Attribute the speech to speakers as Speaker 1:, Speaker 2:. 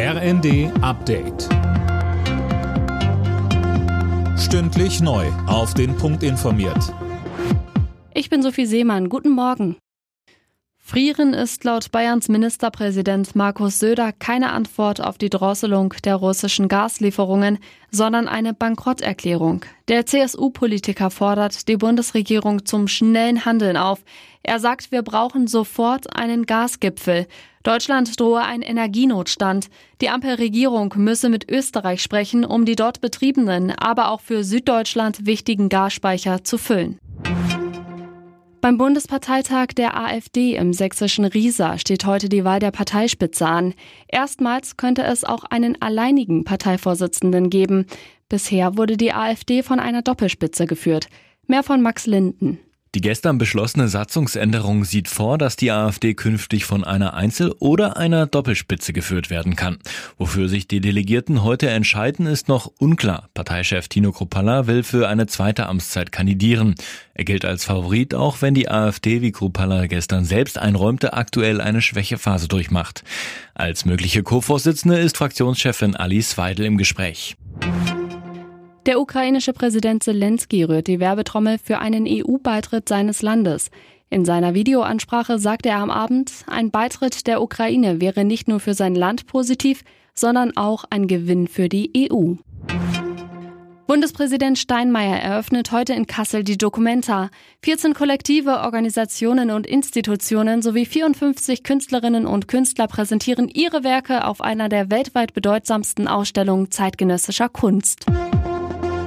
Speaker 1: RND Update. Stündlich neu. Auf den Punkt informiert.
Speaker 2: Ich bin Sophie Seemann. Guten Morgen. Frieren ist laut Bayerns Ministerpräsident Markus Söder keine Antwort auf die Drosselung der russischen Gaslieferungen, sondern eine Bankrotterklärung. Der CSU-Politiker fordert die Bundesregierung zum schnellen Handeln auf. Er sagt, wir brauchen sofort einen Gasgipfel. Deutschland drohe ein Energienotstand. Die Ampelregierung müsse mit Österreich sprechen, um die dort betriebenen, aber auch für Süddeutschland wichtigen Gasspeicher zu füllen. Beim Bundesparteitag der AfD im sächsischen Riesa steht heute die Wahl der Parteispitze an. Erstmals könnte es auch einen alleinigen Parteivorsitzenden geben. Bisher wurde die AfD von einer Doppelspitze geführt. Mehr von Max Linden.
Speaker 3: Die gestern beschlossene Satzungsänderung sieht vor, dass die AfD künftig von einer Einzel- oder einer Doppelspitze geführt werden kann. Wofür sich die Delegierten heute entscheiden, ist noch unklar. Parteichef Tino Kruppalla will für eine zweite Amtszeit kandidieren. Er gilt als Favorit, auch wenn die AfD, wie Kruppalla gestern selbst einräumte, aktuell eine Schwächephase durchmacht. Als mögliche Co-Vorsitzende ist Fraktionschefin Alice Weidel im Gespräch.
Speaker 2: Der ukrainische Präsident Zelensky rührt die Werbetrommel für einen EU-Beitritt seines Landes. In seiner Videoansprache sagte er am Abend, ein Beitritt der Ukraine wäre nicht nur für sein Land positiv, sondern auch ein Gewinn für die EU. Bundespräsident Steinmeier eröffnet heute in Kassel die Documenta. 14 Kollektive, Organisationen und Institutionen sowie 54 Künstlerinnen und Künstler präsentieren ihre Werke auf einer der weltweit bedeutsamsten Ausstellungen zeitgenössischer Kunst.